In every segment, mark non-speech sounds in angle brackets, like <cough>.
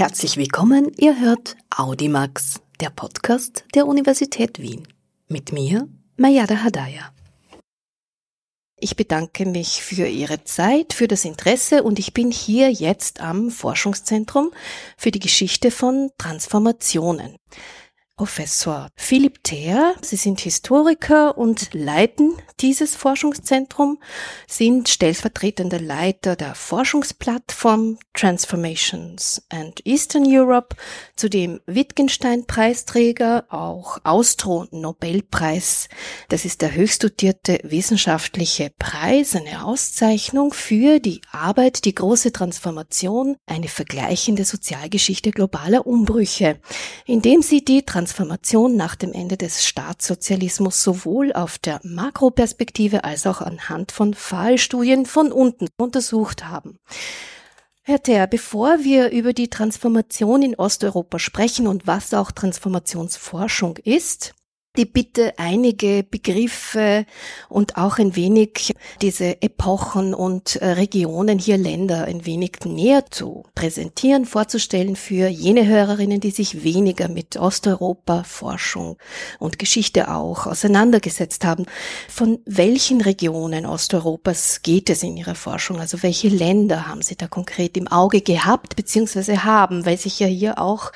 Herzlich willkommen, ihr hört Audimax, der Podcast der Universität Wien. Mit mir, Mayada Hadaya. Ich bedanke mich für Ihre Zeit, für das Interesse und ich bin hier jetzt am Forschungszentrum für die Geschichte von Transformationen. Professor Philipp Theer. Sie sind Historiker und leiten dieses Forschungszentrum, sind stellvertretender Leiter der Forschungsplattform Transformations and Eastern Europe, zudem Wittgenstein-Preisträger, auch Austro-Nobelpreis. Das ist der höchst dotierte wissenschaftliche Preis, eine Auszeichnung für die Arbeit, die große Transformation, eine vergleichende Sozialgeschichte globaler Umbrüche, indem sie die Trans Transformation nach dem Ende des Staatssozialismus sowohl auf der Makroperspektive als auch anhand von Fallstudien von unten untersucht haben. Herr Theer, bevor wir über die Transformation in Osteuropa sprechen und was auch Transformationsforschung ist, die Bitte, einige Begriffe und auch ein wenig diese Epochen und äh, Regionen hier Länder ein wenig näher zu präsentieren, vorzustellen für jene Hörerinnen, die sich weniger mit Osteuropa, Forschung und Geschichte auch auseinandergesetzt haben. Von welchen Regionen Osteuropas geht es in Ihrer Forschung? Also welche Länder haben Sie da konkret im Auge gehabt bzw. haben, weil sich ja hier auch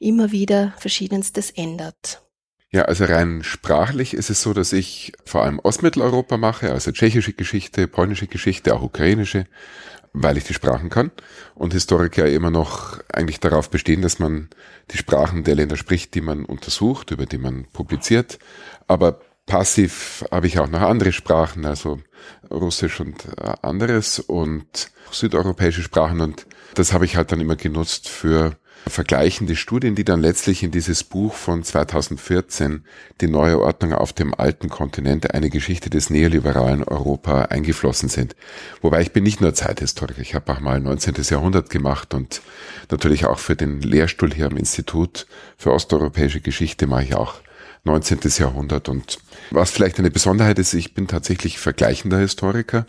immer wieder Verschiedenstes ändert? Ja, also rein sprachlich ist es so, dass ich vor allem Ostmitteleuropa mache, also tschechische Geschichte, polnische Geschichte, auch ukrainische, weil ich die Sprachen kann. Und Historiker immer noch eigentlich darauf bestehen, dass man die Sprachen der Länder spricht, die man untersucht, über die man publiziert. Aber passiv habe ich auch noch andere Sprachen, also Russisch und äh, anderes und südeuropäische Sprachen. Und das habe ich halt dann immer genutzt für vergleichende Studien, die dann letztlich in dieses Buch von 2014, die neue Ordnung auf dem alten Kontinent, eine Geschichte des neoliberalen Europa eingeflossen sind. Wobei ich bin nicht nur Zeithistoriker, ich habe auch mal 19. Jahrhundert gemacht und natürlich auch für den Lehrstuhl hier am Institut für osteuropäische Geschichte mache ich auch 19. Jahrhundert. Und was vielleicht eine Besonderheit ist, ich bin tatsächlich vergleichender Historiker.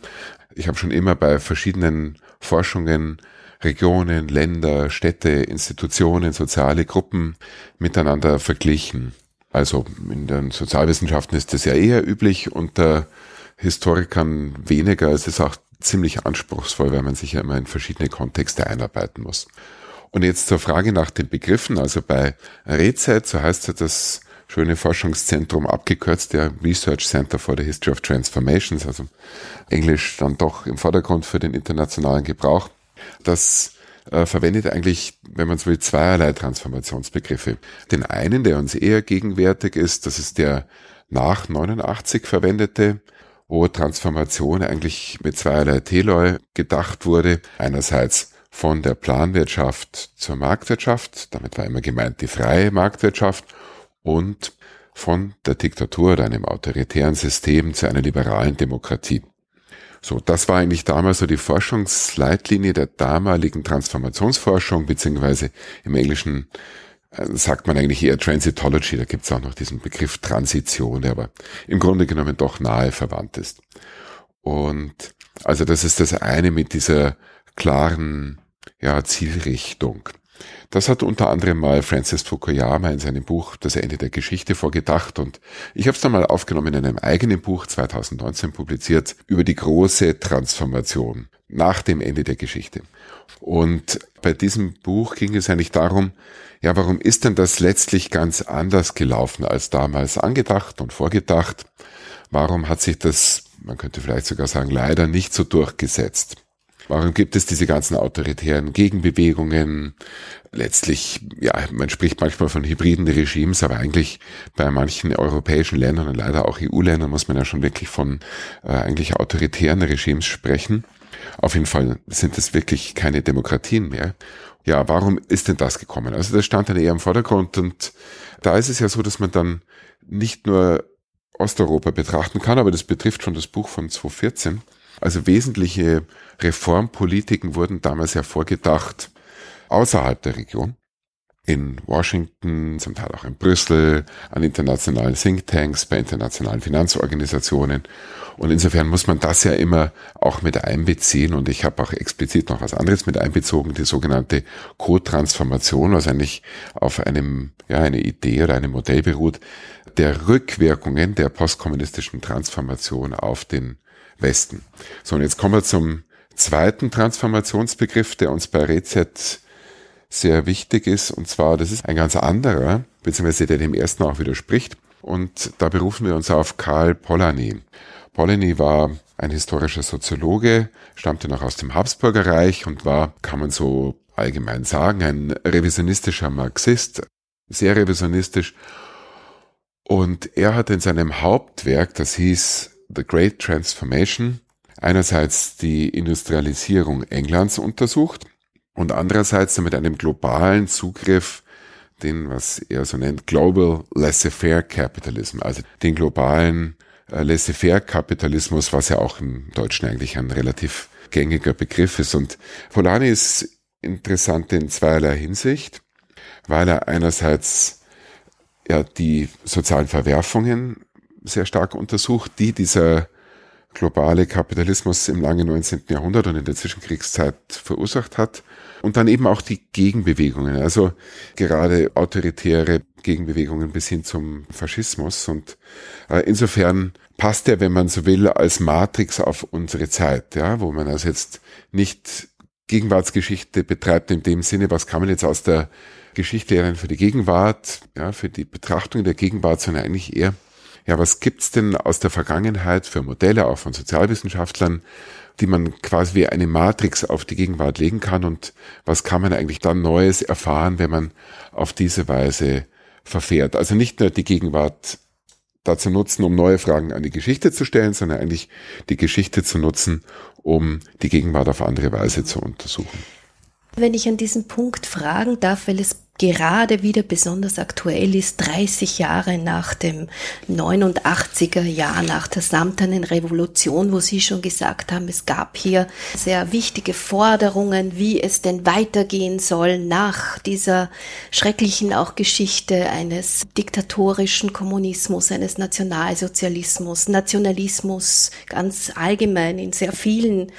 Ich habe schon immer bei verschiedenen Forschungen Regionen, Länder, Städte, Institutionen, soziale Gruppen miteinander verglichen. Also in den Sozialwissenschaften ist das ja eher üblich, unter Historikern weniger. Es ist auch ziemlich anspruchsvoll, weil man sich ja immer in verschiedene Kontexte einarbeiten muss. Und jetzt zur Frage nach den Begriffen. Also bei Rezeit, so heißt ja das schöne Forschungszentrum abgekürzt, der Research Center for the History of Transformations, also Englisch dann doch im Vordergrund für den internationalen Gebrauch. Das äh, verwendet eigentlich, wenn man so will, zweierlei Transformationsbegriffe. Den einen, der uns eher gegenwärtig ist, das ist der nach 89 verwendete, wo Transformation eigentlich mit zweierlei Teloi gedacht wurde. Einerseits von der Planwirtschaft zur Marktwirtschaft, damit war immer gemeint die freie Marktwirtschaft, und von der Diktatur oder einem autoritären System zu einer liberalen Demokratie. So, das war eigentlich damals so die Forschungsleitlinie der damaligen Transformationsforschung, beziehungsweise im Englischen äh, sagt man eigentlich eher Transitology, da gibt es auch noch diesen Begriff Transition, der aber im Grunde genommen doch nahe verwandt ist. Und also das ist das eine mit dieser klaren ja, Zielrichtung. Das hat unter anderem mal Francis Fukuyama in seinem Buch Das Ende der Geschichte vorgedacht und ich habe es dann mal aufgenommen in einem eigenen Buch 2019 publiziert über die große Transformation nach dem Ende der Geschichte. Und bei diesem Buch ging es eigentlich darum, ja, warum ist denn das letztlich ganz anders gelaufen als damals angedacht und vorgedacht? Warum hat sich das, man könnte vielleicht sogar sagen, leider nicht so durchgesetzt? Warum gibt es diese ganzen autoritären Gegenbewegungen? Letztlich, ja, man spricht manchmal von hybriden Regimes, aber eigentlich bei manchen europäischen Ländern und leider auch EU-Ländern muss man ja schon wirklich von äh, eigentlich autoritären Regimes sprechen. Auf jeden Fall sind es wirklich keine Demokratien mehr. Ja, warum ist denn das gekommen? Also das stand dann eher im Vordergrund und da ist es ja so, dass man dann nicht nur Osteuropa betrachten kann, aber das betrifft schon das Buch von 2014 also wesentliche Reformpolitiken wurden damals ja vorgedacht außerhalb der Region. in Washington, zum Teil auch in Brüssel, an internationalen Thinktanks, bei internationalen Finanzorganisationen. Und insofern muss man das ja immer auch mit einbeziehen. Und ich habe auch explizit noch was anderes mit einbezogen, die sogenannte Co-Transformation, was eigentlich auf einem, ja, eine Idee oder einem Modell beruht, der Rückwirkungen der postkommunistischen Transformation auf den Westen. So, und jetzt kommen wir zum zweiten Transformationsbegriff, der uns bei Rezet sehr wichtig ist. Und zwar, das ist ein ganz anderer, beziehungsweise der dem ersten auch widerspricht. Und da berufen wir uns auf Karl Polanyi. Polanyi war ein historischer Soziologe, stammte noch aus dem Habsburger Reich und war, kann man so allgemein sagen, ein revisionistischer Marxist, sehr revisionistisch. Und er hat in seinem Hauptwerk, das hieß The Great Transformation, einerseits die Industrialisierung Englands untersucht und andererseits mit einem globalen Zugriff den, was er so nennt, Global Laissez-faire Capitalism, also den globalen äh, Laissez-faire Kapitalismus, was ja auch im Deutschen eigentlich ein relativ gängiger Begriff ist. Und Polanyi ist interessant in zweierlei Hinsicht, weil er einerseits ja die sozialen Verwerfungen sehr stark untersucht, die dieser globale Kapitalismus im langen 19. Jahrhundert und in der Zwischenkriegszeit verursacht hat. Und dann eben auch die Gegenbewegungen, also gerade autoritäre Gegenbewegungen bis hin zum Faschismus. Und äh, insofern passt er, wenn man so will, als Matrix auf unsere Zeit, ja, wo man also jetzt nicht Gegenwartsgeschichte betreibt in dem Sinne, was kann man jetzt aus der Geschichte lernen für die Gegenwart, ja, für die Betrachtung der Gegenwart, sondern eigentlich eher ja, was gibt's denn aus der Vergangenheit für Modelle, auch von Sozialwissenschaftlern, die man quasi wie eine Matrix auf die Gegenwart legen kann und was kann man eigentlich dann Neues erfahren, wenn man auf diese Weise verfährt. Also nicht nur die Gegenwart dazu nutzen, um neue Fragen an die Geschichte zu stellen, sondern eigentlich die Geschichte zu nutzen, um die Gegenwart auf andere Weise zu untersuchen. Wenn ich an diesen Punkt fragen darf, weil es gerade wieder besonders aktuell ist, 30 Jahre nach dem 89er Jahr, nach der samternen Revolution, wo Sie schon gesagt haben, es gab hier sehr wichtige Forderungen, wie es denn weitergehen soll nach dieser schrecklichen auch Geschichte eines diktatorischen Kommunismus, eines Nationalsozialismus, Nationalismus ganz allgemein in sehr vielen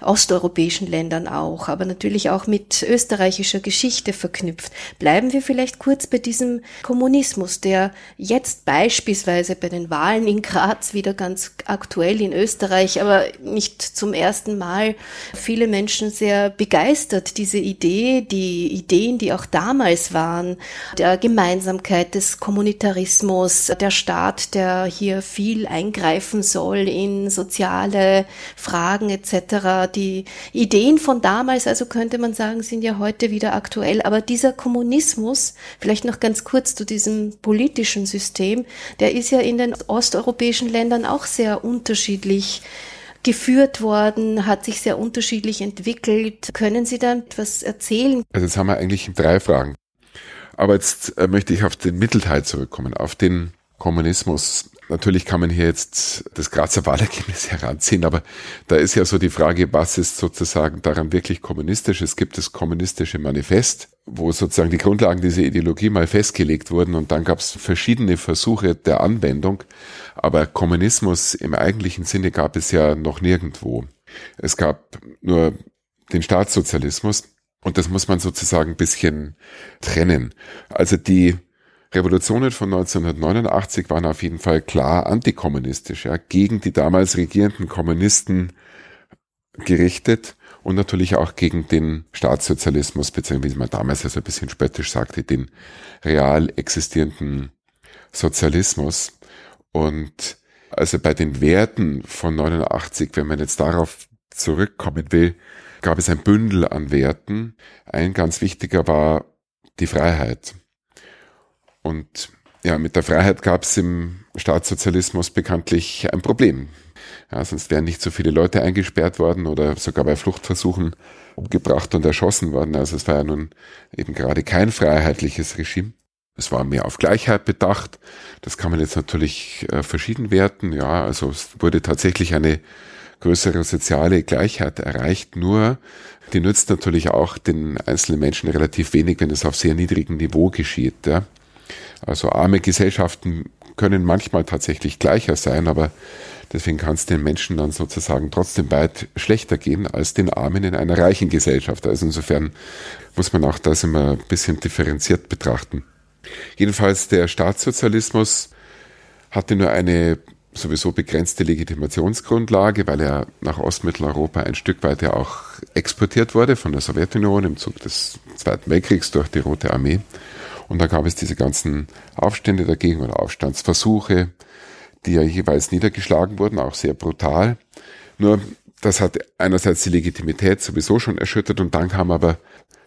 osteuropäischen Ländern auch, aber natürlich auch mit österreichischer Geschichte verknüpft Bleiben wir vielleicht kurz bei diesem Kommunismus, der jetzt beispielsweise bei den Wahlen in Graz wieder ganz aktuell in Österreich, aber nicht zum ersten Mal viele Menschen sehr begeistert. Diese Idee, die Ideen, die auch damals waren, der Gemeinsamkeit des Kommunitarismus, der Staat, der hier viel eingreifen soll in soziale Fragen etc. Die Ideen von damals, also könnte man sagen, sind ja heute wieder aktuell, aber dieser Kommunismus Kommunismus, vielleicht noch ganz kurz zu diesem politischen System, der ist ja in den osteuropäischen Ländern auch sehr unterschiedlich geführt worden, hat sich sehr unterschiedlich entwickelt. Können Sie da etwas erzählen? Also jetzt haben wir eigentlich drei Fragen. Aber jetzt äh, möchte ich auf den Mittelteil zurückkommen, auf den Kommunismus. Natürlich kann man hier jetzt das Grazer Wahlergebnis <laughs> heranziehen, aber da ist ja so die Frage, was ist sozusagen daran wirklich kommunistisch? Es gibt das kommunistische Manifest, wo sozusagen die Grundlagen dieser Ideologie mal festgelegt wurden und dann gab es verschiedene Versuche der Anwendung, aber Kommunismus im eigentlichen Sinne gab es ja noch nirgendwo. Es gab nur den Staatssozialismus und das muss man sozusagen ein bisschen trennen. Also die Revolutionen von 1989 waren auf jeden Fall klar antikommunistisch, ja, gegen die damals regierenden Kommunisten gerichtet und natürlich auch gegen den Staatssozialismus, beziehungsweise wie man damals also ein bisschen spöttisch sagte, den real existierenden Sozialismus. Und also bei den Werten von 89, wenn man jetzt darauf zurückkommen will, gab es ein Bündel an Werten. Ein ganz wichtiger war die Freiheit. Und ja, mit der Freiheit gab es im Staatssozialismus bekanntlich ein Problem. Ja, sonst wären nicht so viele Leute eingesperrt worden oder sogar bei Fluchtversuchen umgebracht und erschossen worden. Also es war ja nun eben gerade kein freiheitliches Regime. Es war mehr auf Gleichheit bedacht. Das kann man jetzt natürlich äh, verschieden werten. Ja, also es wurde tatsächlich eine größere soziale Gleichheit erreicht. Nur, die nützt natürlich auch den einzelnen Menschen relativ wenig, wenn es auf sehr niedrigem Niveau geschieht. Ja. Also arme Gesellschaften können manchmal tatsächlich gleicher sein, aber deswegen kann es den Menschen dann sozusagen trotzdem weit schlechter gehen als den Armen in einer reichen Gesellschaft. Also insofern muss man auch das immer ein bisschen differenziert betrachten. Jedenfalls der Staatssozialismus hatte nur eine sowieso begrenzte Legitimationsgrundlage, weil er nach Ostmitteleuropa ein Stück weit ja auch exportiert wurde von der Sowjetunion im Zug des Zweiten Weltkriegs durch die Rote Armee. Und da gab es diese ganzen Aufstände dagegen oder Aufstandsversuche, die ja jeweils niedergeschlagen wurden, auch sehr brutal. Nur das hat einerseits die Legitimität sowieso schon erschüttert und dann kam aber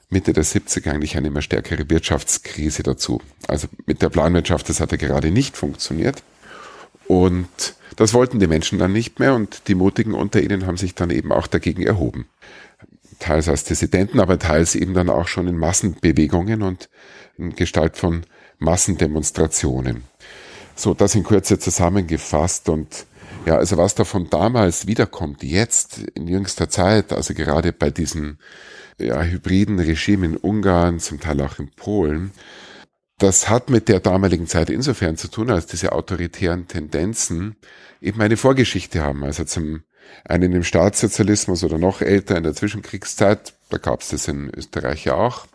Mitte der 70er eigentlich eine immer stärkere Wirtschaftskrise dazu. Also mit der Planwirtschaft, das hatte gerade nicht funktioniert. Und das wollten die Menschen dann nicht mehr und die Mutigen unter ihnen haben sich dann eben auch dagegen erhoben. Teils als Dissidenten, aber teils eben dann auch schon in Massenbewegungen und in Gestalt von Massendemonstrationen. So, das in Kürze zusammengefasst und ja, also was davon damals wiederkommt, jetzt in jüngster Zeit, also gerade bei diesen ja, hybriden Regimen in Ungarn, zum Teil auch in Polen, das hat mit der damaligen Zeit insofern zu tun, als diese autoritären Tendenzen eben eine Vorgeschichte haben. Also zum einen im Staatssozialismus oder noch älter in der Zwischenkriegszeit, da gab es das in Österreich ja auch.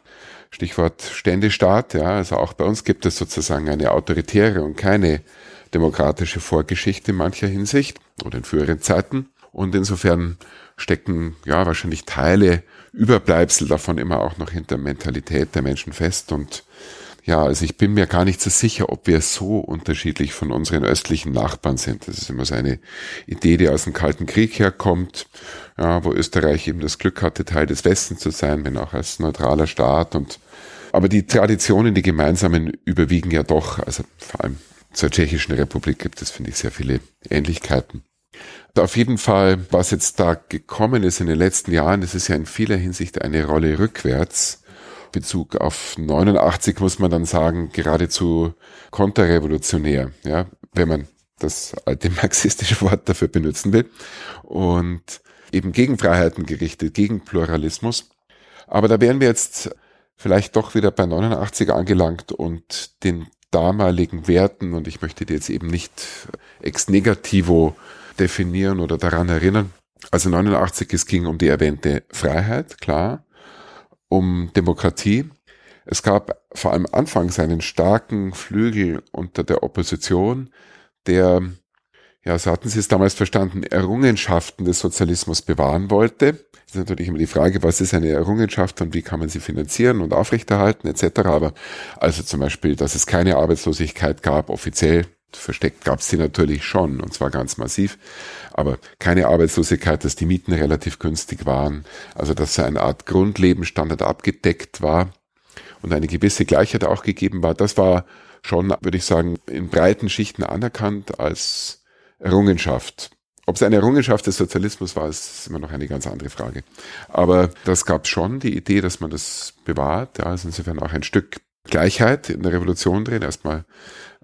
Stichwort Ständestaat, ja, also auch bei uns gibt es sozusagen eine autoritäre und keine demokratische Vorgeschichte in mancher Hinsicht oder in früheren Zeiten. Und insofern stecken ja wahrscheinlich Teile, Überbleibsel davon immer auch noch hinter Mentalität der Menschen fest und ja, also ich bin mir gar nicht so sicher, ob wir so unterschiedlich von unseren östlichen Nachbarn sind. Das ist immer so eine Idee, die aus dem Kalten Krieg herkommt, ja, wo Österreich eben das Glück hatte, Teil des Westens zu sein, wenn auch als neutraler Staat. Und aber die Traditionen, die gemeinsamen, überwiegen ja doch. Also vor allem zur Tschechischen Republik gibt es, finde ich, sehr viele Ähnlichkeiten. Auf jeden Fall, was jetzt da gekommen ist in den letzten Jahren, das ist ja in vieler Hinsicht eine Rolle rückwärts Bezug auf 89 muss man dann sagen, geradezu konterrevolutionär, ja, wenn man das alte marxistische Wort dafür benutzen will. Und eben gegen Freiheiten gerichtet, gegen Pluralismus. Aber da wären wir jetzt vielleicht doch wieder bei 89 angelangt und den damaligen Werten, und ich möchte die jetzt eben nicht ex negativo definieren oder daran erinnern. Also 89, es ging um die erwähnte Freiheit, klar um Demokratie. Es gab vor allem anfangs einen starken Flügel unter der Opposition, der, ja, so hatten Sie es damals verstanden, Errungenschaften des Sozialismus bewahren wollte. Das ist natürlich immer die Frage, was ist eine Errungenschaft und wie kann man sie finanzieren und aufrechterhalten etc. Aber also zum Beispiel, dass es keine Arbeitslosigkeit gab, offiziell Versteckt gab es sie natürlich schon, und zwar ganz massiv, aber keine Arbeitslosigkeit, dass die Mieten relativ günstig waren, also dass eine Art Grundlebensstandard abgedeckt war und eine gewisse Gleichheit auch gegeben war, das war schon, würde ich sagen, in breiten Schichten anerkannt als Errungenschaft. Ob es eine Errungenschaft des Sozialismus war, ist immer noch eine ganz andere Frage. Aber das gab schon, die Idee, dass man das bewahrt, ja, ist insofern auch ein Stück Gleichheit in der Revolution drin. Erstmal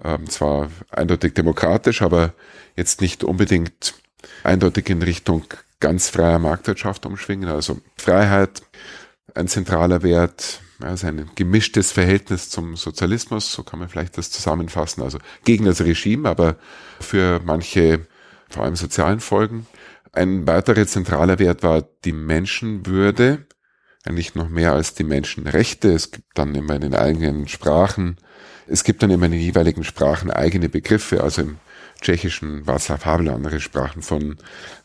ähm, zwar eindeutig demokratisch, aber jetzt nicht unbedingt eindeutig in Richtung ganz freier Marktwirtschaft umschwingen. Also Freiheit, ein zentraler Wert, also ein gemischtes Verhältnis zum Sozialismus, so kann man vielleicht das zusammenfassen. Also gegen das Regime, aber für manche vor allem sozialen Folgen. Ein weiterer zentraler Wert war die Menschenwürde, eigentlich noch mehr als die Menschenrechte. Es gibt dann immer in den eigenen Sprachen, es gibt dann immer in den jeweiligen Sprachen eigene Begriffe, also im Tschechischen Václav Havel, andere Sprachen von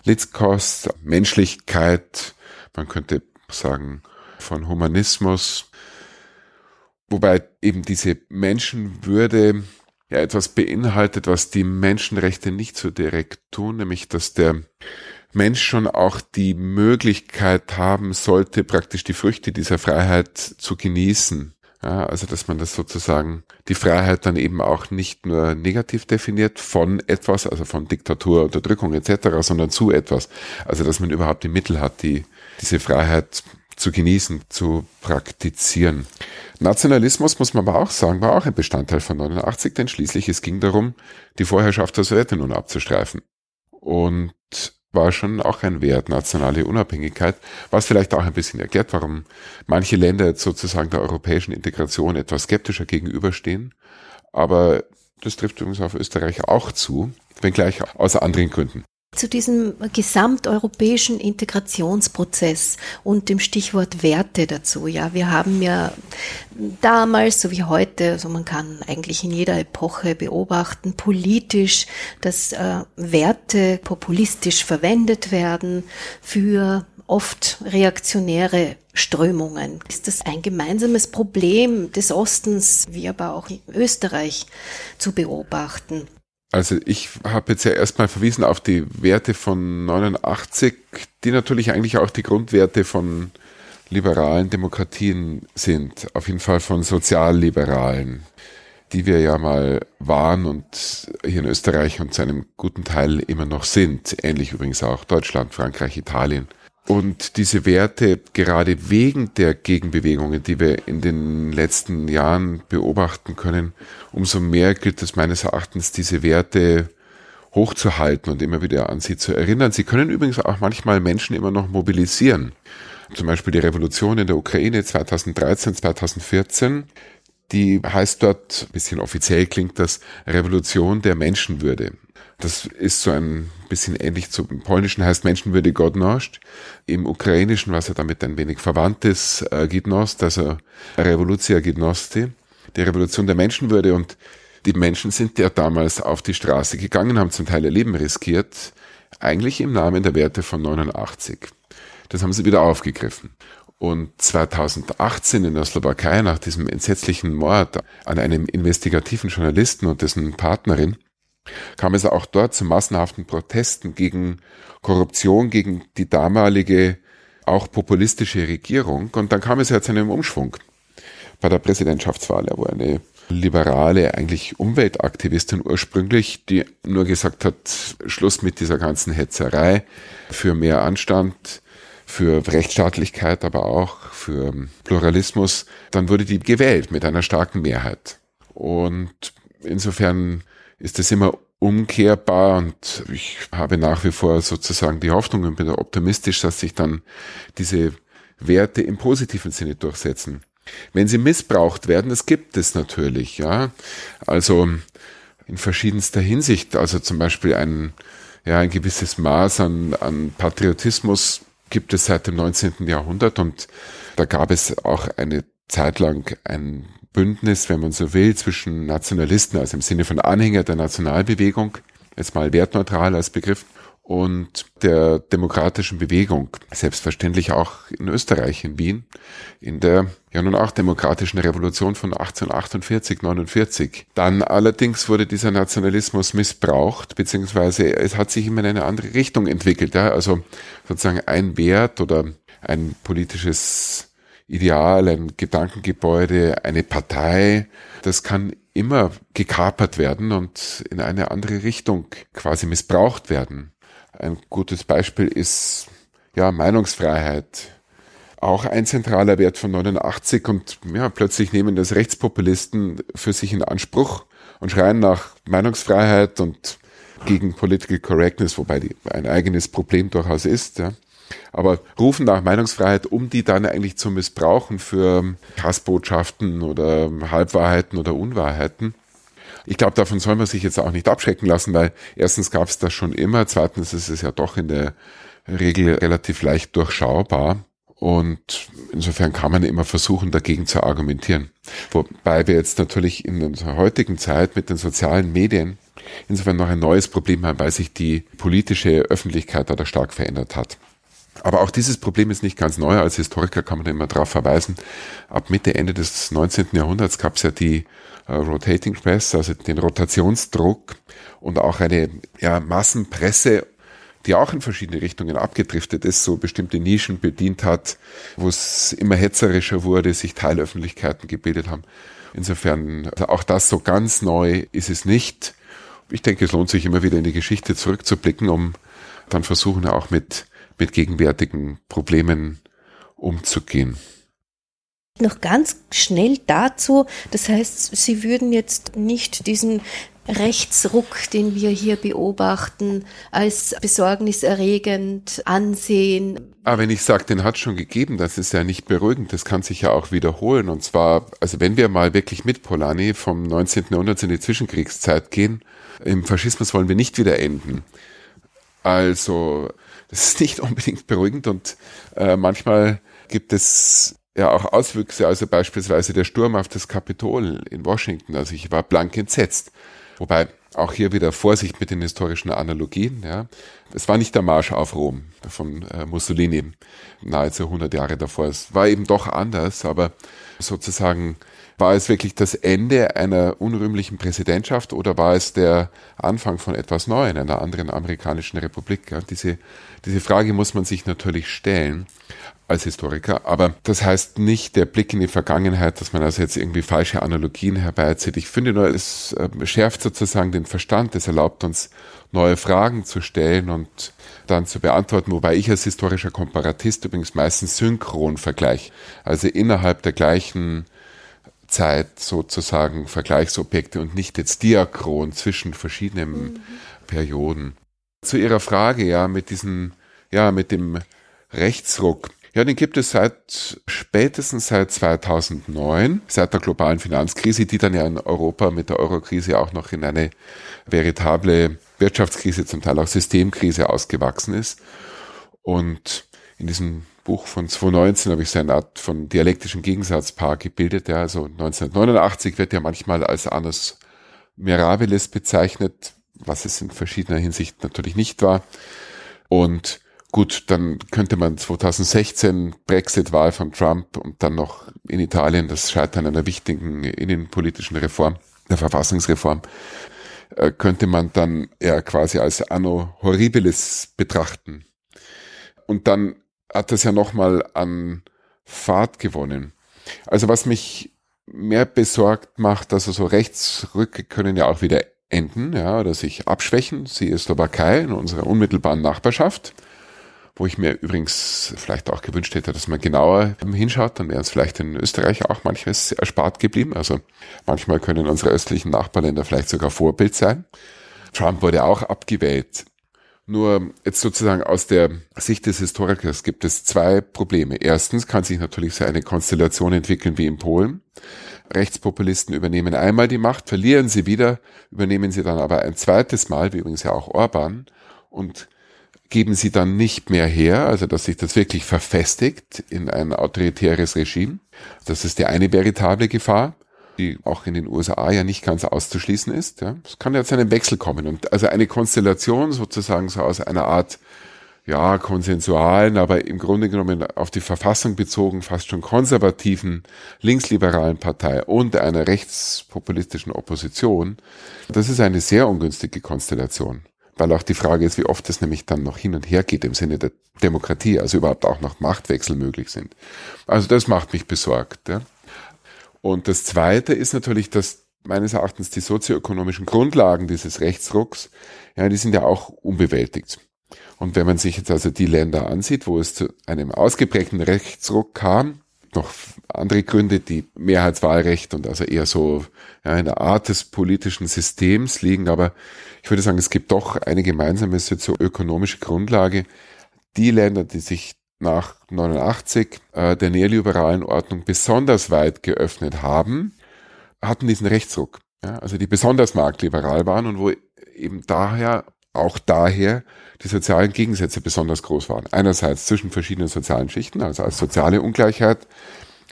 Lidskost, Menschlichkeit, man könnte sagen von Humanismus, wobei eben diese Menschenwürde ja etwas beinhaltet, was die Menschenrechte nicht so direkt tun, nämlich dass der Mensch schon auch die Möglichkeit haben sollte, praktisch die Früchte dieser Freiheit zu genießen. Ja, also dass man das sozusagen die Freiheit dann eben auch nicht nur negativ definiert von etwas, also von Diktatur, Unterdrückung etc., sondern zu etwas. Also dass man überhaupt die Mittel hat, die diese Freiheit zu genießen, zu praktizieren. Nationalismus, muss man aber auch sagen, war auch ein Bestandteil von 89, denn schließlich es ging darum, die Vorherrschaft der Sowjetunion abzustreifen. Und war schon auch ein Wert, nationale Unabhängigkeit, was vielleicht auch ein bisschen erklärt, warum manche Länder jetzt sozusagen der europäischen Integration etwas skeptischer gegenüberstehen. Aber das trifft übrigens auf Österreich auch zu, wenngleich aus anderen Gründen. Zu diesem gesamteuropäischen Integrationsprozess und dem Stichwort Werte dazu. Ja, wir haben ja damals, so wie heute, also man kann eigentlich in jeder Epoche beobachten, politisch, dass äh, Werte populistisch verwendet werden für oft reaktionäre Strömungen. Ist das ein gemeinsames Problem des Ostens, wie aber auch in Österreich zu beobachten? Also ich habe jetzt ja erstmal verwiesen auf die Werte von 89, die natürlich eigentlich auch die Grundwerte von liberalen Demokratien sind, auf jeden Fall von sozialliberalen, die wir ja mal waren und hier in Österreich und zu einem guten Teil immer noch sind. Ähnlich übrigens auch Deutschland, Frankreich, Italien. Und diese Werte, gerade wegen der Gegenbewegungen, die wir in den letzten Jahren beobachten können, umso mehr gilt es meines Erachtens, diese Werte hochzuhalten und immer wieder an sie zu erinnern. Sie können übrigens auch manchmal Menschen immer noch mobilisieren. Zum Beispiel die Revolution in der Ukraine 2013, 2014. Die heißt dort, bisschen offiziell klingt das, Revolution der Menschenwürde. Das ist so ein bisschen ähnlich zum Polnischen heißt Menschenwürde Godność. Im Ukrainischen, was ja damit ein wenig verwandt ist, äh, Gidnost, also Revolutia Gidnosti, die Revolution der Menschenwürde. Und die Menschen sind ja damals auf die Straße gegangen, haben zum Teil ihr Leben riskiert, eigentlich im Namen der Werte von 89. Das haben sie wieder aufgegriffen. Und 2018 in der Slowakei, nach diesem entsetzlichen Mord an einem investigativen Journalisten und dessen Partnerin, kam es auch dort zu massenhaften Protesten gegen Korruption, gegen die damalige auch populistische Regierung. Und dann kam es ja zu einem Umschwung bei der Präsidentschaftswahl, wo eine liberale, eigentlich Umweltaktivistin ursprünglich, die nur gesagt hat, Schluss mit dieser ganzen Hetzerei für mehr Anstand, für Rechtsstaatlichkeit, aber auch für Pluralismus, dann wurde die gewählt mit einer starken Mehrheit. Und insofern ist das immer umkehrbar und ich habe nach wie vor sozusagen die Hoffnung und bin optimistisch, dass sich dann diese Werte im positiven Sinne durchsetzen. Wenn sie missbraucht werden, das gibt es natürlich, ja. Also in verschiedenster Hinsicht, also zum Beispiel ein, ja, ein gewisses Maß an, an Patriotismus gibt es seit dem 19. Jahrhundert und da gab es auch eine Zeit lang ein Bündnis, wenn man so will, zwischen Nationalisten, also im Sinne von Anhänger der Nationalbewegung, jetzt mal wertneutral als Begriff, und der demokratischen Bewegung, selbstverständlich auch in Österreich, in Wien, in der ja nun auch demokratischen Revolution von 1848, 49. Dann allerdings wurde dieser Nationalismus missbraucht, beziehungsweise es hat sich immer in eine andere Richtung entwickelt. Ja? Also sozusagen ein Wert oder ein politisches Ideal, ein Gedankengebäude, eine Partei, das kann immer gekapert werden und in eine andere Richtung quasi missbraucht werden. Ein gutes Beispiel ist ja Meinungsfreiheit. Auch ein zentraler Wert von 89 und ja, plötzlich nehmen das Rechtspopulisten für sich in Anspruch und schreien nach Meinungsfreiheit und gegen Political Correctness, wobei die ein eigenes Problem durchaus ist. Ja aber rufen nach Meinungsfreiheit, um die dann eigentlich zu missbrauchen für Hassbotschaften oder Halbwahrheiten oder Unwahrheiten. Ich glaube, davon soll man sich jetzt auch nicht abschrecken lassen, weil erstens gab es das schon immer, zweitens ist es ja doch in der Regel relativ leicht durchschaubar. Und insofern kann man immer versuchen, dagegen zu argumentieren. Wobei wir jetzt natürlich in unserer heutigen Zeit mit den sozialen Medien insofern noch ein neues Problem haben, weil sich die politische Öffentlichkeit da stark verändert hat. Aber auch dieses Problem ist nicht ganz neu. Als Historiker kann man immer darauf verweisen. Ab Mitte, Ende des 19. Jahrhunderts gab es ja die äh, Rotating Press, also den Rotationsdruck und auch eine ja, Massenpresse, die auch in verschiedene Richtungen abgedriftet ist, so bestimmte Nischen bedient hat, wo es immer hetzerischer wurde, sich Teilöffentlichkeiten gebildet haben. Insofern, also auch das so ganz neu ist es nicht. Ich denke, es lohnt sich immer wieder in die Geschichte zurückzublicken, um dann versuchen auch mit mit gegenwärtigen Problemen umzugehen. Noch ganz schnell dazu, das heißt, Sie würden jetzt nicht diesen Rechtsruck, den wir hier beobachten, als besorgniserregend ansehen? Aber ah, wenn ich sage, den hat schon gegeben, das ist ja nicht beruhigend, das kann sich ja auch wiederholen. Und zwar, also wenn wir mal wirklich mit Polanyi vom 19. Jahrhundert in die Zwischenkriegszeit gehen, im Faschismus wollen wir nicht wieder enden. Also, das ist nicht <laughs> unbedingt beruhigend und äh, manchmal gibt es ja auch Auswüchse, also beispielsweise der Sturm auf das Kapitol in Washington. Also ich war blank entsetzt. Wobei auch hier wieder Vorsicht mit den historischen Analogien. Ja. Es war nicht der Marsch auf Rom von äh, Mussolini nahezu 100 Jahre davor. Es war eben doch anders, aber sozusagen war es wirklich das Ende einer unrühmlichen Präsidentschaft oder war es der Anfang von etwas Neuem, einer anderen amerikanischen Republik? Ja, diese, diese Frage muss man sich natürlich stellen als Historiker, aber das heißt nicht der Blick in die Vergangenheit, dass man also jetzt irgendwie falsche Analogien herbeizieht. Ich finde nur, es äh, schärft sozusagen den Verstand, es erlaubt uns neue Fragen zu stellen und dann zu beantworten, wobei ich als historischer Komparatist übrigens meistens synchron vergleiche, also innerhalb der gleichen Zeit sozusagen Vergleichsobjekte und nicht jetzt diachron zwischen verschiedenen mhm. Perioden. Zu Ihrer Frage, ja, mit diesem, ja, mit dem Rechtsruck. Ja, den gibt es seit spätestens seit 2009, seit der globalen Finanzkrise, die dann ja in Europa mit der Eurokrise auch noch in eine veritable Wirtschaftskrise, zum Teil auch Systemkrise ausgewachsen ist. Und in diesem Buch von 2019 habe ich so eine Art von dialektischem Gegensatzpaar gebildet. Ja, also 1989 wird ja manchmal als Annus Mirabilis bezeichnet, was es in verschiedener Hinsicht natürlich nicht war. Und Gut, dann könnte man 2016 Brexit-Wahl von Trump und dann noch in Italien das Scheitern einer wichtigen innenpolitischen Reform, der Verfassungsreform, äh, könnte man dann eher quasi als Anno Horribilis betrachten. Und dann hat das ja nochmal an Fahrt gewonnen. Also was mich mehr besorgt macht, also so Rechtsrücke können ja auch wieder enden, ja, oder sich abschwächen. Sie ist Slowakei in unserer unmittelbaren Nachbarschaft wo ich mir übrigens vielleicht auch gewünscht hätte, dass man genauer hinschaut, dann wäre es vielleicht in Österreich auch manches erspart geblieben. Also manchmal können unsere östlichen Nachbarländer vielleicht sogar Vorbild sein. Trump wurde auch abgewählt. Nur jetzt sozusagen aus der Sicht des Historikers gibt es zwei Probleme. Erstens kann sich natürlich so eine Konstellation entwickeln wie in Polen. Rechtspopulisten übernehmen einmal die Macht, verlieren sie wieder, übernehmen sie dann aber ein zweites Mal, wie übrigens ja auch Orban, und geben sie dann nicht mehr her, also dass sich das wirklich verfestigt in ein autoritäres Regime. Das ist die eine veritable Gefahr, die auch in den USA ja nicht ganz auszuschließen ist. Ja. Es kann ja zu einem Wechsel kommen und also eine Konstellation sozusagen so aus einer Art ja, konsensualen, aber im Grunde genommen auf die Verfassung bezogen, fast schon konservativen, linksliberalen Partei und einer rechtspopulistischen Opposition. Das ist eine sehr ungünstige Konstellation weil auch die Frage ist, wie oft es nämlich dann noch hin und her geht im Sinne der Demokratie, also überhaupt auch noch Machtwechsel möglich sind. Also das macht mich besorgt. Ja. Und das Zweite ist natürlich, dass meines Erachtens die sozioökonomischen Grundlagen dieses Rechtsrucks, ja, die sind ja auch unbewältigt. Und wenn man sich jetzt also die Länder ansieht, wo es zu einem ausgeprägten Rechtsruck kam, noch andere Gründe, die Mehrheitswahlrecht und also eher so ja, in der Art des politischen Systems liegen. Aber ich würde sagen, es gibt doch eine gemeinsame sozioökonomische Grundlage. Die Länder, die sich nach 89 äh, der neoliberalen Ordnung besonders weit geöffnet haben, hatten diesen Rechtsruck. Ja, also die besonders marktliberal waren und wo eben daher auch daher die sozialen Gegensätze besonders groß waren. Einerseits zwischen verschiedenen sozialen Schichten, also als soziale Ungleichheit.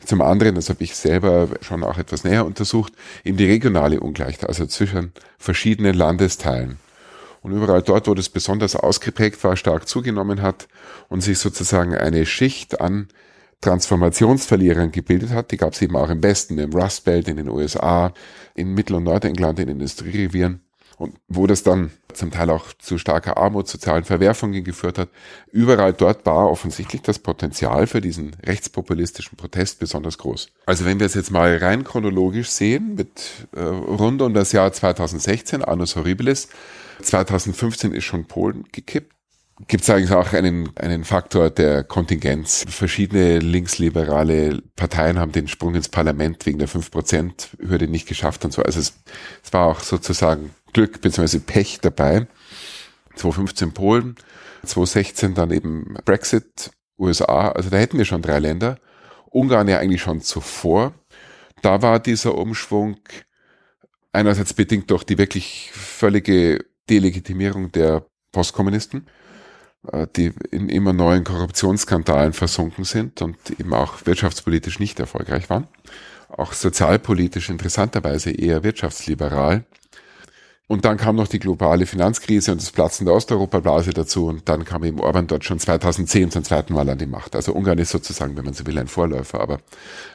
Zum anderen, das habe ich selber schon auch etwas näher untersucht, eben die regionale Ungleichheit, also zwischen verschiedenen Landesteilen. Und überall dort, wo das besonders ausgeprägt war, stark zugenommen hat und sich sozusagen eine Schicht an Transformationsverlierern gebildet hat, die gab es eben auch im Westen, im Rust Belt in den USA, in Mittel- und Nordengland, in Industrierevieren. Und wo das dann zum Teil auch zu starker Armut, sozialen Verwerfungen geführt hat, überall dort war offensichtlich das Potenzial für diesen rechtspopulistischen Protest besonders groß. Also wenn wir es jetzt mal rein chronologisch sehen, mit äh, rund um das Jahr 2016, Annus Horribilis, 2015 ist schon Polen gekippt, gibt es eigentlich auch einen, einen Faktor der Kontingenz. Verschiedene linksliberale Parteien haben den Sprung ins Parlament wegen der 5%-Hürde nicht geschafft und so. Also es, es war auch sozusagen Glück bzw. Pech dabei. 2015 Polen, 2016 dann eben Brexit, USA, also da hätten wir schon drei Länder. Ungarn ja eigentlich schon zuvor. Da war dieser Umschwung einerseits bedingt durch die wirklich völlige Delegitimierung der Postkommunisten, äh, die in immer neuen Korruptionsskandalen versunken sind und eben auch wirtschaftspolitisch nicht erfolgreich waren. Auch sozialpolitisch interessanterweise eher wirtschaftsliberal. Und dann kam noch die globale Finanzkrise und das Platzen der Osteuropa-Blase dazu und dann kam eben Orban dort schon 2010 zum zweiten Mal an die Macht. Also Ungarn ist sozusagen, wenn man so will, ein Vorläufer. Aber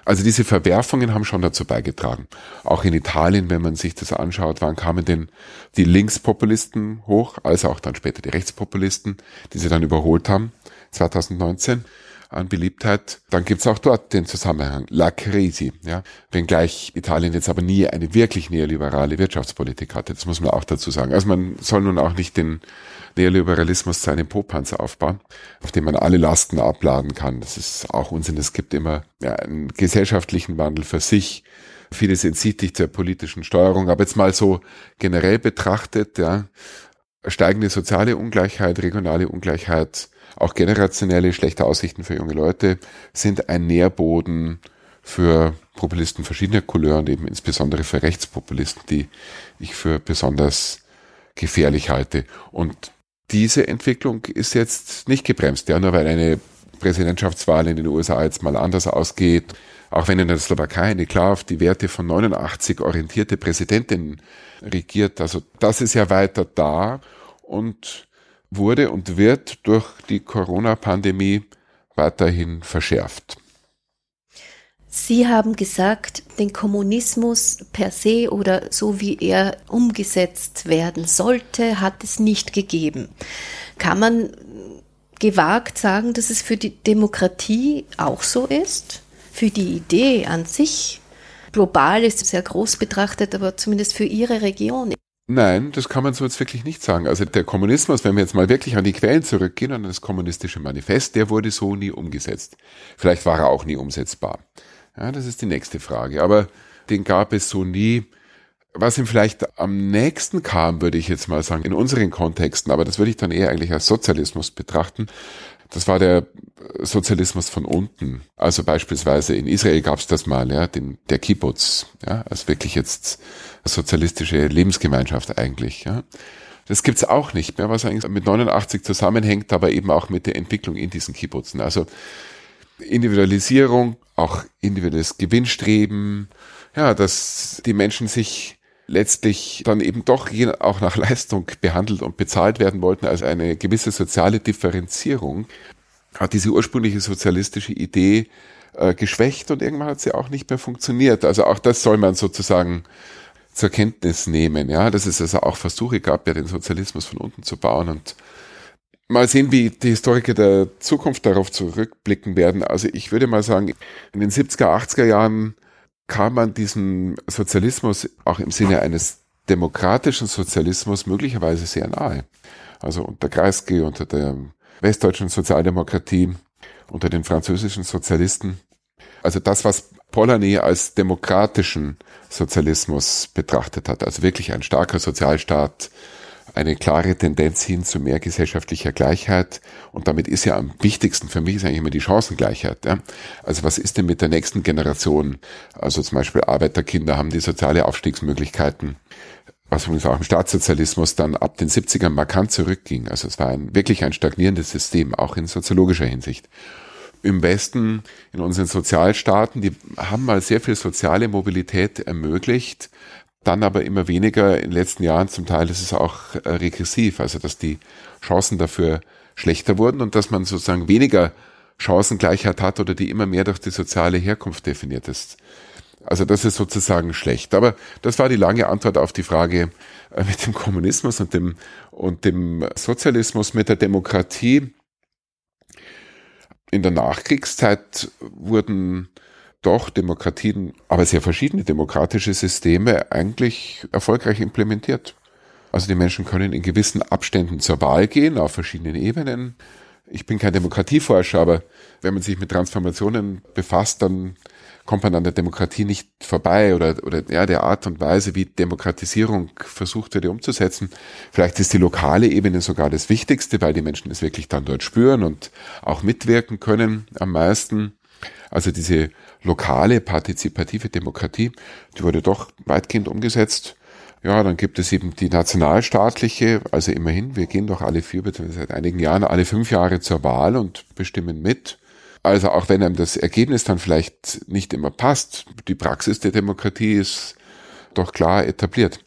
also diese Verwerfungen haben schon dazu beigetragen. Auch in Italien, wenn man sich das anschaut, wann kamen denn die Linkspopulisten hoch, als auch dann später die Rechtspopulisten, die sie dann überholt haben, 2019 an Beliebtheit. Dann gibt's auch dort den Zusammenhang, la crisi, ja. Wenngleich Italien jetzt aber nie eine wirklich neoliberale Wirtschaftspolitik hatte, das muss man auch dazu sagen. Also man soll nun auch nicht den Neoliberalismus zu einem Popanzer aufbauen, auf dem man alle Lasten abladen kann. Das ist auch Unsinn. Es gibt immer ja, einen gesellschaftlichen Wandel für sich. Vieles entzieht sich zur politischen Steuerung. Aber jetzt mal so generell betrachtet, ja, steigende soziale Ungleichheit, regionale Ungleichheit, auch generationelle schlechte Aussichten für junge Leute sind ein Nährboden für Populisten verschiedener Couleur und eben insbesondere für Rechtspopulisten, die ich für besonders gefährlich halte. Und diese Entwicklung ist jetzt nicht gebremst, ja, nur weil eine Präsidentschaftswahl in den USA jetzt mal anders ausgeht, auch wenn in der Slowakei eine klar auf die Werte von 89 orientierte Präsidentin regiert. Also das ist ja weiter da und wurde und wird durch die Corona-Pandemie weiterhin verschärft. Sie haben gesagt, den Kommunismus per se oder so wie er umgesetzt werden sollte, hat es nicht gegeben. Kann man gewagt sagen, dass es für die Demokratie auch so ist? Für die Idee an sich? Global ist sehr groß betrachtet, aber zumindest für Ihre Region. Nein, das kann man so jetzt wirklich nicht sagen. Also der Kommunismus, wenn wir jetzt mal wirklich an die Quellen zurückgehen, an das kommunistische Manifest, der wurde so nie umgesetzt. Vielleicht war er auch nie umsetzbar. Ja, das ist die nächste Frage. Aber den gab es so nie. Was ihm vielleicht am nächsten kam, würde ich jetzt mal sagen, in unseren Kontexten, aber das würde ich dann eher eigentlich als Sozialismus betrachten, das war der Sozialismus von unten. Also beispielsweise in Israel gab es das mal, ja, den, der Kibbutz, ja, als wirklich jetzt sozialistische Lebensgemeinschaft eigentlich, ja. Das gibt's auch nicht mehr, was eigentlich mit 89 zusammenhängt, aber eben auch mit der Entwicklung in diesen Kibbutzen. Also Individualisierung, auch individuelles Gewinnstreben, ja, dass die Menschen sich letztlich dann eben doch auch nach Leistung behandelt und bezahlt werden wollten, als eine gewisse soziale Differenzierung, hat diese ursprüngliche sozialistische Idee äh, geschwächt und irgendwann hat sie auch nicht mehr funktioniert. Also auch das soll man sozusagen zur Kenntnis nehmen, ja, dass es also auch Versuche gab, ja den Sozialismus von unten zu bauen und mal sehen, wie die Historiker der Zukunft darauf zurückblicken werden. Also ich würde mal sagen, in den 70er, 80er Jahren kam man diesem Sozialismus auch im Sinne eines demokratischen Sozialismus möglicherweise sehr nahe. Also unter Kreisky, unter der westdeutschen Sozialdemokratie, unter den französischen Sozialisten. Also das, was Polanyi als demokratischen Sozialismus betrachtet hat, also wirklich ein starker Sozialstaat, eine klare Tendenz hin zu mehr gesellschaftlicher Gleichheit. Und damit ist ja am wichtigsten für mich ist eigentlich immer die Chancengleichheit. Ja? Also was ist denn mit der nächsten Generation? Also zum Beispiel Arbeiterkinder haben die soziale Aufstiegsmöglichkeiten, was übrigens auch im Staatssozialismus dann ab den 70ern markant zurückging. Also es war ein, wirklich ein stagnierendes System, auch in soziologischer Hinsicht. Im Westen, in unseren Sozialstaaten, die haben mal sehr viel soziale Mobilität ermöglicht, dann aber immer weniger in den letzten Jahren. Zum Teil ist es auch äh, regressiv, also dass die Chancen dafür schlechter wurden und dass man sozusagen weniger Chancengleichheit hat oder die immer mehr durch die soziale Herkunft definiert ist. Also das ist sozusagen schlecht. Aber das war die lange Antwort auf die Frage äh, mit dem Kommunismus und dem, und dem Sozialismus, mit der Demokratie. In der Nachkriegszeit wurden doch Demokratien, aber sehr verschiedene demokratische Systeme eigentlich erfolgreich implementiert. Also die Menschen können in gewissen Abständen zur Wahl gehen, auf verschiedenen Ebenen. Ich bin kein Demokratieforscher, aber wenn man sich mit Transformationen befasst, dann kommt man an der Demokratie nicht vorbei oder, oder ja, der Art und Weise, wie Demokratisierung versucht wird umzusetzen. Vielleicht ist die lokale Ebene sogar das Wichtigste, weil die Menschen es wirklich dann dort spüren und auch mitwirken können am meisten. Also diese lokale partizipative Demokratie, die wurde doch weitgehend umgesetzt. Ja, dann gibt es eben die nationalstaatliche, also immerhin, wir gehen doch alle vier, seit einigen Jahren, alle fünf Jahre zur Wahl und bestimmen mit. Also auch wenn einem das Ergebnis dann vielleicht nicht immer passt, die Praxis der Demokratie ist doch klar etabliert.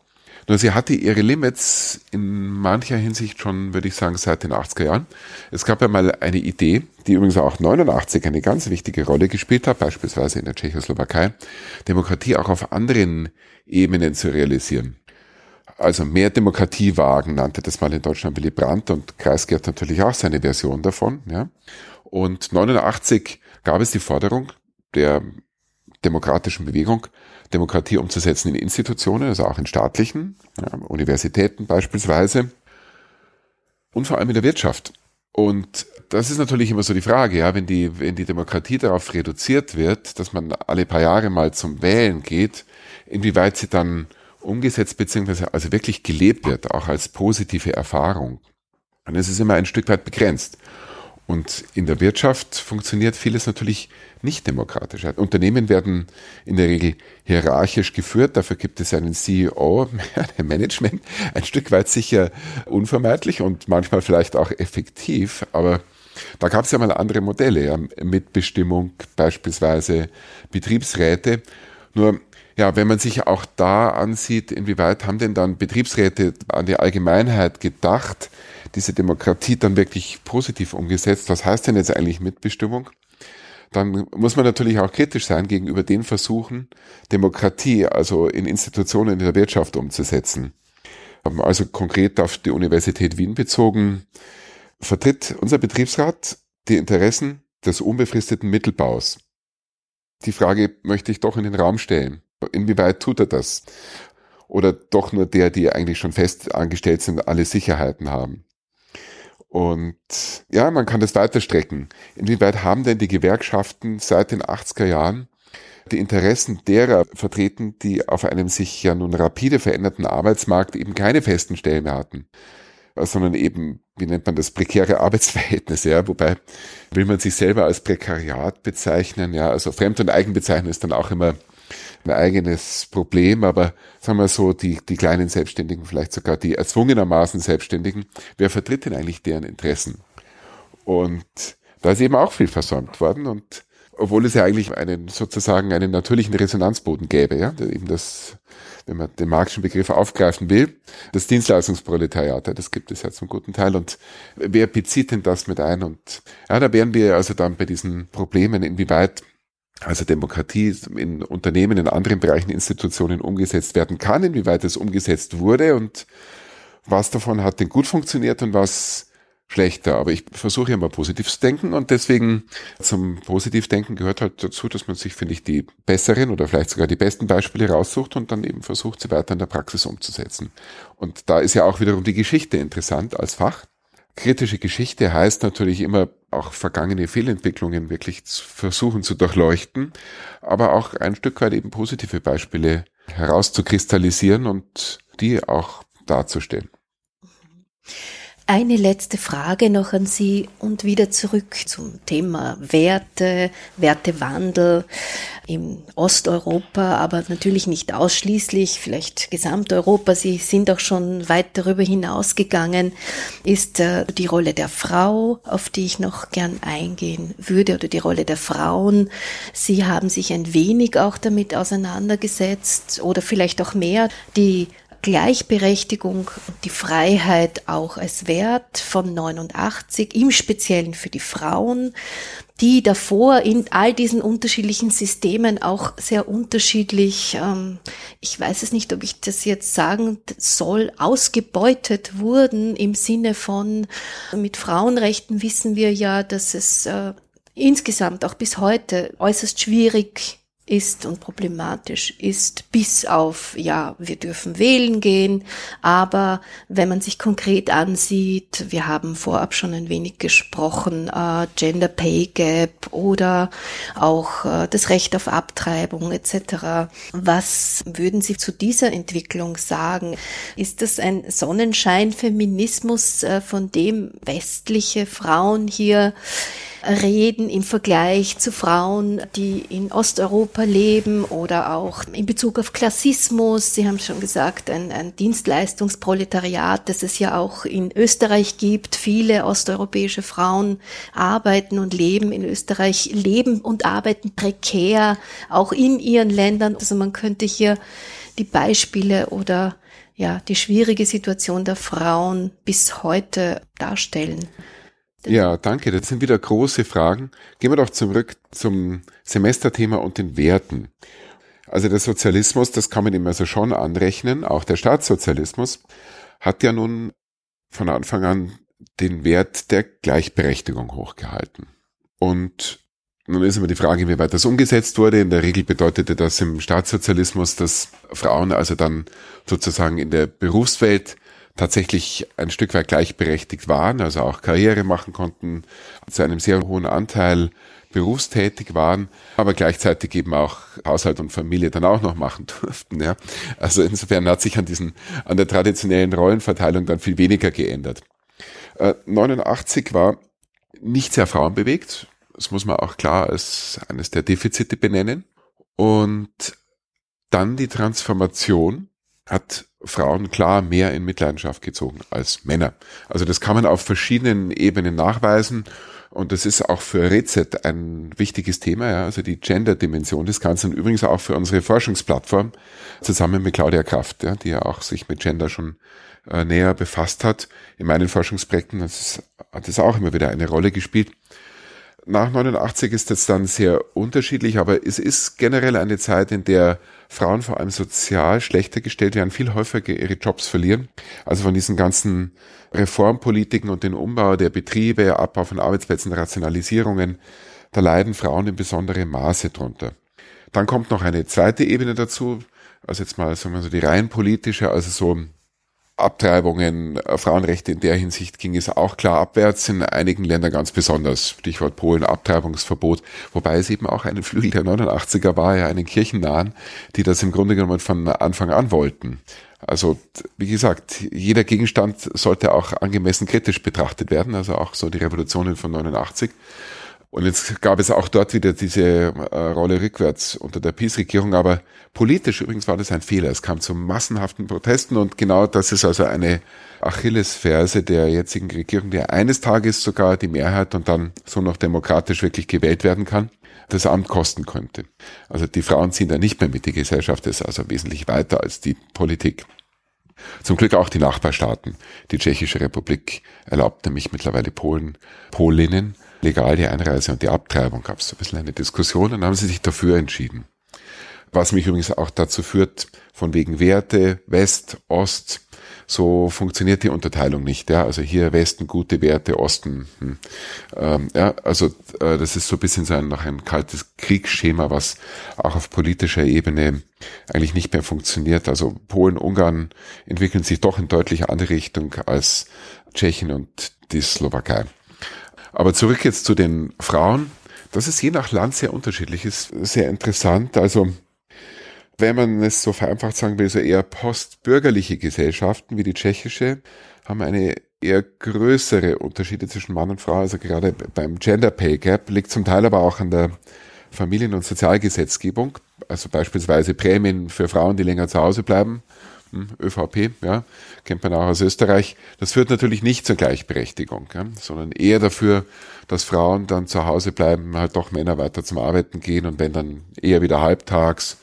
Nur sie hatte ihre Limits in mancher Hinsicht schon, würde ich sagen, seit den 80er Jahren. Es gab ja mal eine Idee, die übrigens auch 89 eine ganz wichtige Rolle gespielt hat, beispielsweise in der Tschechoslowakei, Demokratie auch auf anderen Ebenen zu realisieren. Also mehr Demokratie wagen, nannte das mal in Deutschland Willy Brandt und Kreisky hat natürlich auch seine Version davon. Ja. Und 89 gab es die Forderung der demokratischen Bewegung, Demokratie umzusetzen in Institutionen, also auch in staatlichen, ja, Universitäten beispielsweise und vor allem in der Wirtschaft. Und das ist natürlich immer so die Frage, ja, wenn die, wenn die Demokratie darauf reduziert wird, dass man alle paar Jahre mal zum Wählen geht, inwieweit sie dann umgesetzt bzw. also wirklich gelebt wird, auch als positive Erfahrung. Und es ist immer ein Stück weit begrenzt. Und in der Wirtschaft funktioniert vieles natürlich nicht demokratisch. Unternehmen werden in der Regel hierarchisch geführt. Dafür gibt es einen CEO, <laughs> ein Management, ein Stück weit sicher unvermeidlich und manchmal vielleicht auch effektiv. Aber da gab es ja mal andere Modelle, ja, Mitbestimmung beispielsweise, Betriebsräte. Nur ja, wenn man sich auch da ansieht, inwieweit haben denn dann Betriebsräte an die Allgemeinheit gedacht, diese Demokratie dann wirklich positiv umgesetzt? Was heißt denn jetzt eigentlich Mitbestimmung? Dann muss man natürlich auch kritisch sein gegenüber den Versuchen, Demokratie, also in Institutionen in der Wirtschaft umzusetzen. Also konkret auf die Universität Wien bezogen, vertritt unser Betriebsrat die Interessen des unbefristeten Mittelbaus. Die Frage möchte ich doch in den Raum stellen. Inwieweit tut er das? Oder doch nur der, die eigentlich schon fest angestellt sind, alle Sicherheiten haben? Und ja, man kann das weiterstrecken. Inwieweit haben denn die Gewerkschaften seit den 80er Jahren die Interessen derer vertreten, die auf einem sich ja nun rapide veränderten Arbeitsmarkt eben keine festen Stellen mehr hatten, sondern eben, wie nennt man das, prekäre <laughs> Arbeitsverhältnisse, ja, wobei will man sich selber als Prekariat bezeichnen, ja, also Fremd- und Eigenbezeichnung ist dann auch immer ein eigenes Problem, aber sagen wir so, die, die kleinen Selbstständigen, vielleicht sogar die erzwungenermaßen Selbstständigen, wer vertritt denn eigentlich deren Interessen? Und da ist eben auch viel versäumt worden und obwohl es ja eigentlich einen sozusagen einen natürlichen Resonanzboden gäbe, ja, eben das, wenn man den marxischen Begriff aufgreifen will, das Dienstleistungsproletariat, das gibt es ja zum guten Teil und wer bezieht denn das mit ein und ja, da wären wir also dann bei diesen Problemen, inwieweit also Demokratie in Unternehmen, in anderen Bereichen, Institutionen umgesetzt werden kann, inwieweit es umgesetzt wurde und was davon hat denn gut funktioniert und was schlechter. Aber ich versuche ja mal positiv zu denken und deswegen zum Positivdenken gehört halt dazu, dass man sich, finde ich, die besseren oder vielleicht sogar die besten Beispiele raussucht und dann eben versucht, sie weiter in der Praxis umzusetzen. Und da ist ja auch wiederum die Geschichte interessant als Fach. Kritische Geschichte heißt natürlich immer auch vergangene Fehlentwicklungen wirklich zu versuchen zu durchleuchten, aber auch ein Stück weit eben positive Beispiele herauszukristallisieren und die auch darzustellen. Eine letzte Frage noch an Sie und wieder zurück zum Thema Werte, Wertewandel in Osteuropa, aber natürlich nicht ausschließlich, vielleicht Gesamteuropa. Sie sind auch schon weit darüber hinausgegangen, ist äh, die Rolle der Frau, auf die ich noch gern eingehen würde, oder die Rolle der Frauen. Sie haben sich ein wenig auch damit auseinandergesetzt oder vielleicht auch mehr. Die Gleichberechtigung und die Freiheit auch als Wert von 89, im Speziellen für die Frauen, die davor in all diesen unterschiedlichen Systemen auch sehr unterschiedlich, ähm, ich weiß es nicht, ob ich das jetzt sagen soll, ausgebeutet wurden im Sinne von, mit Frauenrechten wissen wir ja, dass es äh, insgesamt auch bis heute äußerst schwierig ist und problematisch ist, bis auf, ja, wir dürfen wählen gehen, aber wenn man sich konkret ansieht, wir haben vorab schon ein wenig gesprochen, äh, Gender Pay Gap oder auch äh, das Recht auf Abtreibung etc. Was würden Sie zu dieser Entwicklung sagen? Ist das ein Sonnenschein-Feminismus, äh, von dem westliche Frauen hier reden im Vergleich zu Frauen, die in Osteuropa leben oder auch in Bezug auf Klassismus. Sie haben schon gesagt, ein, ein Dienstleistungsproletariat, das es ja auch in Österreich gibt. Viele osteuropäische Frauen arbeiten und leben in Österreich, leben und arbeiten prekär, auch in ihren Ländern. Also man könnte hier die Beispiele oder ja, die schwierige Situation der Frauen bis heute darstellen. Ja, danke. Das sind wieder große Fragen. Gehen wir doch zurück zum Semesterthema und den Werten. Also der Sozialismus, das kann man ihm also schon anrechnen, auch der Staatssozialismus hat ja nun von Anfang an den Wert der Gleichberechtigung hochgehalten. Und nun ist immer die Frage, wie weit das umgesetzt wurde. In der Regel bedeutete das im Staatssozialismus, dass Frauen also dann sozusagen in der Berufswelt tatsächlich ein Stück weit gleichberechtigt waren, also auch Karriere machen konnten, zu einem sehr hohen Anteil berufstätig waren, aber gleichzeitig eben auch Haushalt und Familie dann auch noch machen <laughs> durften. Ja. Also insofern hat sich an diesen, an der traditionellen Rollenverteilung dann viel weniger geändert. Äh, 89 war nicht sehr frauenbewegt. Das muss man auch klar als eines der Defizite benennen. Und dann die Transformation hat Frauen klar mehr in Mitleidenschaft gezogen als Männer. Also das kann man auf verschiedenen Ebenen nachweisen und das ist auch für Rezet ein wichtiges Thema, ja, also die Gender-Dimension des Ganzen, übrigens auch für unsere Forschungsplattform zusammen mit Claudia Kraft, ja, die ja auch sich mit Gender schon äh, näher befasst hat. In meinen Forschungsprojekten das hat es auch immer wieder eine Rolle gespielt nach 89 ist das dann sehr unterschiedlich, aber es ist generell eine Zeit, in der Frauen vor allem sozial schlechter gestellt werden, viel häufiger ihre Jobs verlieren. Also von diesen ganzen Reformpolitiken und den Umbau der Betriebe, Abbau von Arbeitsplätzen, Rationalisierungen, da leiden Frauen in besonderem Maße drunter. Dann kommt noch eine zweite Ebene dazu, also jetzt mal sagen wir so die rein politische, also so Abtreibungen, äh, Frauenrechte in der Hinsicht ging es auch klar abwärts, in einigen Ländern ganz besonders. Stichwort Polen, Abtreibungsverbot, wobei es eben auch einen Flügel der 89er war, ja einen kirchennahen, die das im Grunde genommen von Anfang an wollten. Also, wie gesagt, jeder Gegenstand sollte auch angemessen kritisch betrachtet werden, also auch so die Revolutionen von 89. Und jetzt gab es auch dort wieder diese äh, Rolle rückwärts unter der Peace-Regierung, aber politisch übrigens war das ein Fehler. Es kam zu massenhaften Protesten und genau das ist also eine Achillesferse der jetzigen Regierung, der eines Tages sogar die Mehrheit und dann so noch demokratisch wirklich gewählt werden kann, das Amt kosten könnte. Also die Frauen ziehen da nicht mehr mit, die Gesellschaft ist also wesentlich weiter als die Politik. Zum Glück auch die Nachbarstaaten. Die Tschechische Republik erlaubt nämlich mittlerweile Polen, Polinnen legal die Einreise und die Abtreibung. Gab es so ein bisschen eine Diskussion und dann haben sie sich dafür entschieden. Was mich übrigens auch dazu führt, von wegen Werte, West, Ost, so funktioniert die Unterteilung nicht. Ja, also hier Westen gute Werte, Osten. Hm. Ähm, ja, also äh, das ist so ein bisschen so ein, noch ein kaltes Kriegsschema, was auch auf politischer Ebene eigentlich nicht mehr funktioniert. Also Polen, Ungarn entwickeln sich doch in deutlich andere Richtung als Tschechien und die Slowakei. Aber zurück jetzt zu den Frauen. Das ist je nach Land sehr unterschiedlich, ist sehr interessant. Also, wenn man es so vereinfacht sagen will, so eher postbürgerliche Gesellschaften wie die tschechische haben eine eher größere Unterschiede zwischen Mann und Frau. Also gerade beim Gender Pay Gap liegt zum Teil aber auch an der Familien- und Sozialgesetzgebung. Also beispielsweise Prämien für Frauen, die länger zu Hause bleiben ÖVP, ja, kennt man auch aus Österreich. Das führt natürlich nicht zur Gleichberechtigung, ja, sondern eher dafür, dass Frauen dann zu Hause bleiben, halt doch Männer weiter zum Arbeiten gehen und wenn dann eher wieder halbtags.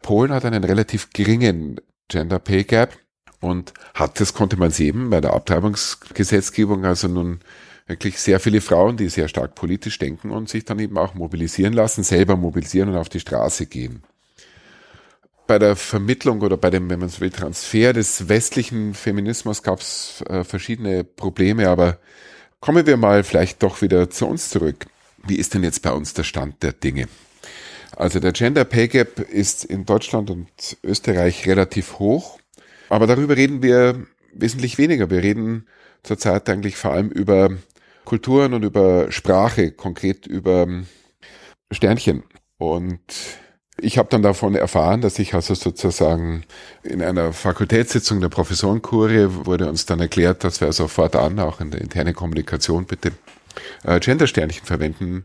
Polen hat einen relativ geringen Gender Pay Gap und hat, das konnte man sehen bei der Abtreibungsgesetzgebung, also nun wirklich sehr viele Frauen, die sehr stark politisch denken und sich dann eben auch mobilisieren lassen, selber mobilisieren und auf die Straße gehen bei der Vermittlung oder bei dem, wenn man so will, Transfer des westlichen Feminismus gab es äh, verschiedene Probleme, aber kommen wir mal vielleicht doch wieder zu uns zurück. Wie ist denn jetzt bei uns der Stand der Dinge? Also der Gender Pay Gap ist in Deutschland und Österreich relativ hoch, aber darüber reden wir wesentlich weniger. Wir reden zurzeit eigentlich vor allem über Kulturen und über Sprache, konkret über Sternchen. Und ich habe dann davon erfahren, dass ich also sozusagen in einer Fakultätssitzung der Professorenkurie wurde uns dann erklärt, dass wir also fortan auch in der internen Kommunikation bitte äh, Gendersternchen verwenden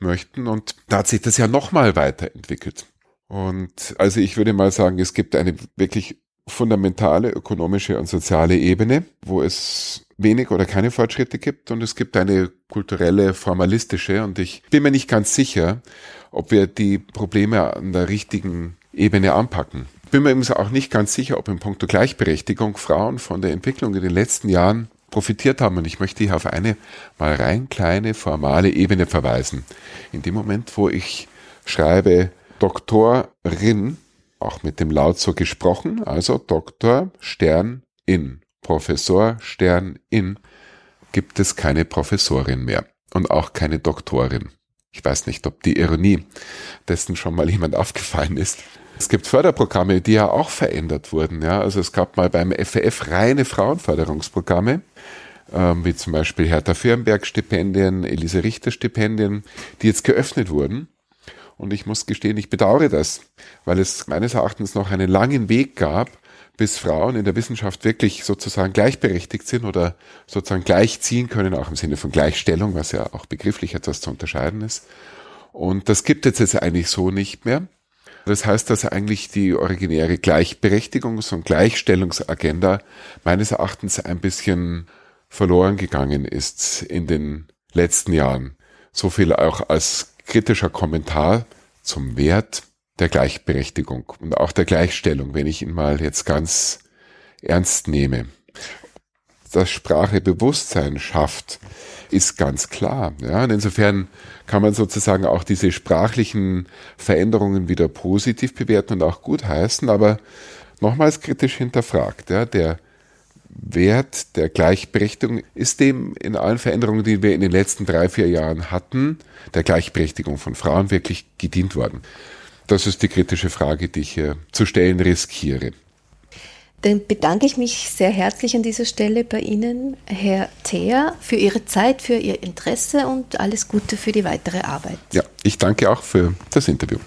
möchten. Und da hat sich das ja nochmal weiterentwickelt. Und also ich würde mal sagen, es gibt eine wirklich fundamentale ökonomische und soziale Ebene, wo es wenig oder keine Fortschritte gibt und es gibt eine kulturelle, formalistische und ich bin mir nicht ganz sicher, ob wir die Probleme an der richtigen Ebene anpacken. Ich bin mir übrigens auch nicht ganz sicher, ob in puncto Gleichberechtigung Frauen von der Entwicklung in den letzten Jahren profitiert haben. Und ich möchte hier auf eine mal rein kleine formale Ebene verweisen. In dem Moment, wo ich schreibe Doktorin, auch mit dem Laut so gesprochen, also Doktor Stern in, Professor Stern in, gibt es keine Professorin mehr und auch keine Doktorin. Ich weiß nicht, ob die Ironie dessen schon mal jemand aufgefallen ist. Es gibt Förderprogramme, die ja auch verändert wurden. Ja, also es gab mal beim FWF reine Frauenförderungsprogramme, ähm, wie zum Beispiel Hertha Firnberg Stipendien, Elise Richter Stipendien, die jetzt geöffnet wurden. Und ich muss gestehen, ich bedauere das, weil es meines Erachtens noch einen langen Weg gab, bis Frauen in der Wissenschaft wirklich sozusagen gleichberechtigt sind oder sozusagen gleichziehen können, auch im Sinne von Gleichstellung, was ja auch begrifflich etwas zu unterscheiden ist. Und das gibt es jetzt eigentlich so nicht mehr. Das heißt, dass eigentlich die originäre Gleichberechtigungs- und Gleichstellungsagenda meines Erachtens ein bisschen verloren gegangen ist in den letzten Jahren. So viel auch als kritischer Kommentar zum Wert der Gleichberechtigung und auch der Gleichstellung, wenn ich ihn mal jetzt ganz ernst nehme. Dass Sprache Bewusstsein schafft, ist ganz klar. Ja, und insofern kann man sozusagen auch diese sprachlichen Veränderungen wieder positiv bewerten und auch gut heißen, aber nochmals kritisch hinterfragt. Ja, der Wert der Gleichberechtigung ist dem in allen Veränderungen, die wir in den letzten drei, vier Jahren hatten, der Gleichberechtigung von Frauen wirklich gedient worden. Das ist die kritische Frage, die ich hier zu stellen riskiere. Dann bedanke ich mich sehr herzlich an dieser Stelle bei Ihnen, Herr Theer, für Ihre Zeit, für Ihr Interesse und alles Gute für die weitere Arbeit. Ja, ich danke auch für das Interview.